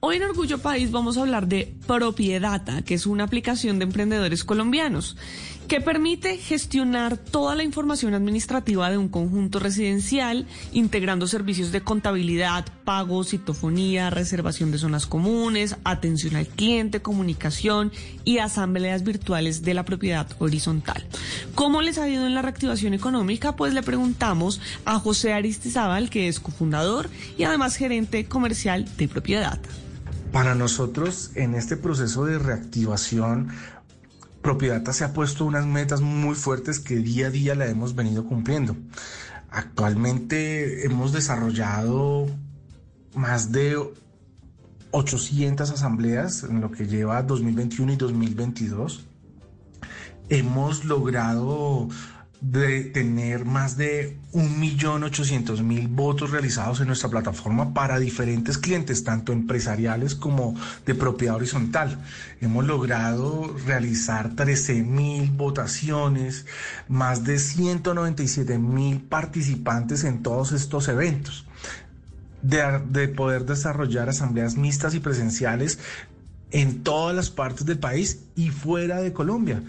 Hoy en Orgullo País vamos a hablar de Propiedata, que es una aplicación de emprendedores colombianos que permite gestionar toda la información administrativa de un conjunto residencial, integrando servicios de contabilidad, pago, citofonía, reservación de zonas comunes, atención al cliente, comunicación y asambleas virtuales de la propiedad horizontal. ¿Cómo les ha ido en la reactivación económica? Pues le preguntamos a José Aristizábal, que es cofundador y además gerente comercial de Propiedata. Para nosotros, en este proceso de reactivación, Propiedata se ha puesto unas metas muy fuertes que día a día la hemos venido cumpliendo. Actualmente hemos desarrollado más de 800 asambleas en lo que lleva 2021 y 2022. Hemos logrado de tener más de 1.800.000 votos realizados en nuestra plataforma para diferentes clientes, tanto empresariales como de propiedad horizontal. Hemos logrado realizar 13.000 votaciones, más de 197.000 participantes en todos estos eventos. De, de poder desarrollar asambleas mixtas y presenciales en todas las partes del país y fuera de Colombia.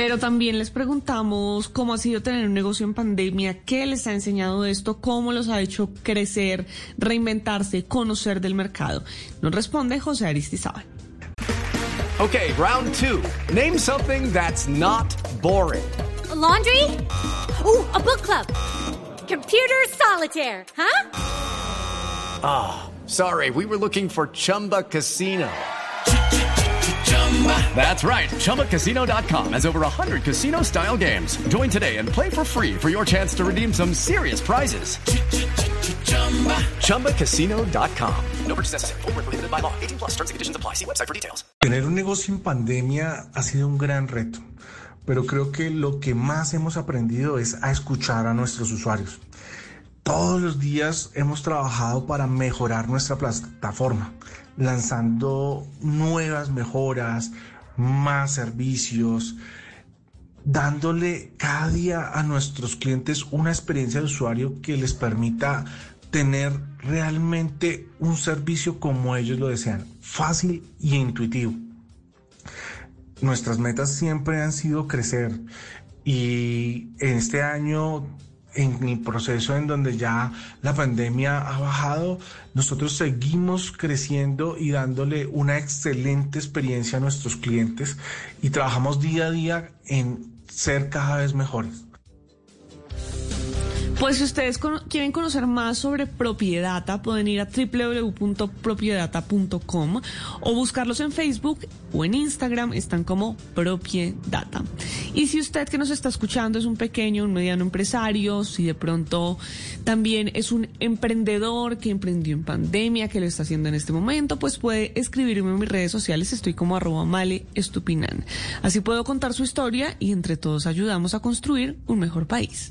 Pero también les preguntamos cómo ha sido tener un negocio en pandemia, qué les ha enseñado esto, cómo los ha hecho crecer, reinventarse, conocer del mercado. Nos responde José Aristizábal. Okay, round two. Name something that's not boring. A laundry? Ooh, a book club. Computer solitaire, huh? Ah, sorry, we were looking for Chumba Casino. That's right. ChumbaCasino.com has over 100 casino style games. Join today and play for free for your chance to redeem some serious prizes. ChumbaCasino.com. No purchase necessary. Prohibited by law. 18 plus terms and conditions apply. See website for details. Tener un negocio en pandemia ha sido un gran reto, pero creo que lo que más hemos aprendido es a escuchar a nuestros usuarios. Todos los días hemos trabajado para mejorar nuestra plataforma, lanzando nuevas mejoras, más servicios, dándole cada día a nuestros clientes una experiencia de usuario que les permita tener realmente un servicio como ellos lo desean, fácil y intuitivo. Nuestras metas siempre han sido crecer y en este año en el proceso en donde ya la pandemia ha bajado, nosotros seguimos creciendo y dándole una excelente experiencia a nuestros clientes y trabajamos día a día en ser cada vez mejores. Pues si ustedes quieren conocer más sobre Propiedata, pueden ir a www.propiedata.com o buscarlos en Facebook o en Instagram, están como Propiedata. Y si usted que nos está escuchando es un pequeño, un mediano empresario, si de pronto también es un emprendedor que emprendió en pandemia, que lo está haciendo en este momento, pues puede escribirme en mis redes sociales, estoy como arroba male estupinan. Así puedo contar su historia y entre todos ayudamos a construir un mejor país.